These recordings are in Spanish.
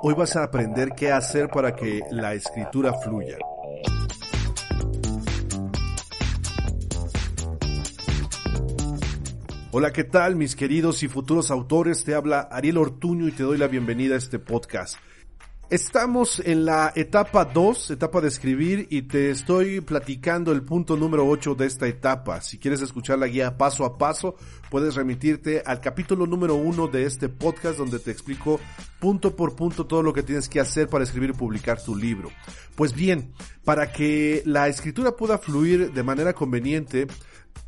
Hoy vas a aprender qué hacer para que la escritura fluya. Hola, ¿qué tal mis queridos y futuros autores? Te habla Ariel Ortuño y te doy la bienvenida a este podcast. Estamos en la etapa 2, etapa de escribir, y te estoy platicando el punto número 8 de esta etapa. Si quieres escuchar la guía paso a paso, puedes remitirte al capítulo número 1 de este podcast donde te explico punto por punto todo lo que tienes que hacer para escribir y publicar tu libro. Pues bien, para que la escritura pueda fluir de manera conveniente,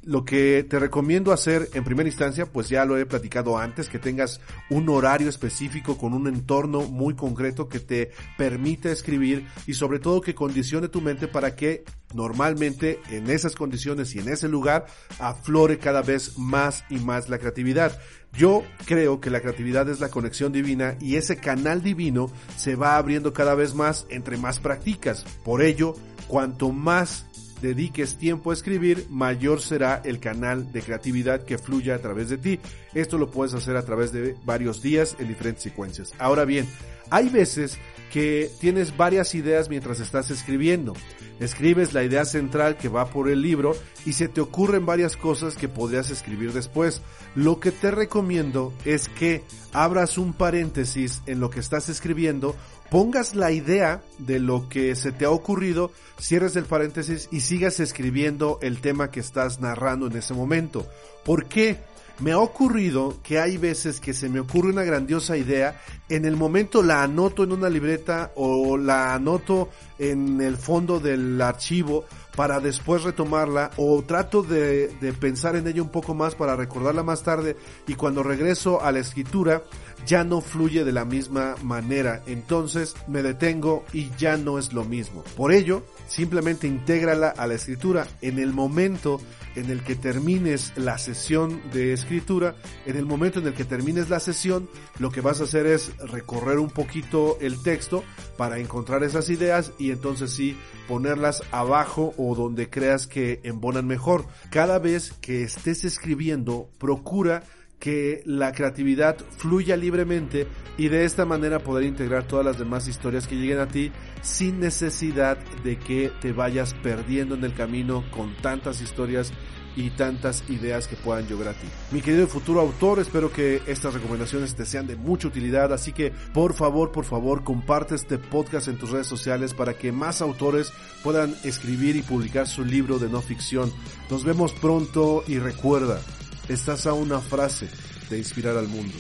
lo que te recomiendo hacer en primera instancia, pues ya lo he platicado antes, que tengas un horario específico con un entorno muy concreto que te permita escribir y sobre todo que condicione tu mente para que normalmente en esas condiciones y en ese lugar aflore cada vez más y más la creatividad. Yo creo que la creatividad es la conexión divina y ese canal divino se va abriendo cada vez más entre más practicas. Por ello, cuanto más dediques tiempo a escribir, mayor será el canal de creatividad que fluya a través de ti. Esto lo puedes hacer a través de varios días en diferentes secuencias. Ahora bien, hay veces que tienes varias ideas mientras estás escribiendo. Escribes la idea central que va por el libro y se te ocurren varias cosas que podrías escribir después. Lo que te recomiendo es que abras un paréntesis en lo que estás escribiendo pongas la idea de lo que se te ha ocurrido, cierres el paréntesis y sigas escribiendo el tema que estás narrando en ese momento. ¿Por qué? Me ha ocurrido que hay veces que se me ocurre una grandiosa idea, en el momento la anoto en una libreta o la anoto en el fondo del archivo para después retomarla o trato de, de pensar en ella un poco más para recordarla más tarde y cuando regreso a la escritura ya no fluye de la misma manera. Entonces me detengo y ya no es lo mismo. Por ello, simplemente intégrala a la escritura en el momento en el que termines la sesión de escritura, en el momento en el que termines la sesión, lo que vas a hacer es recorrer un poquito el texto para encontrar esas ideas y entonces sí ponerlas abajo o donde creas que embonan mejor. Cada vez que estés escribiendo, procura que la creatividad fluya libremente y de esta manera poder integrar todas las demás historias que lleguen a ti sin necesidad de que te vayas perdiendo en el camino con tantas historias y tantas ideas que puedan llegar a ti. Mi querido futuro autor, espero que estas recomendaciones te sean de mucha utilidad, así que por favor, por favor, comparte este podcast en tus redes sociales para que más autores puedan escribir y publicar su libro de no ficción. Nos vemos pronto y recuerda, estás a una frase de inspirar al mundo.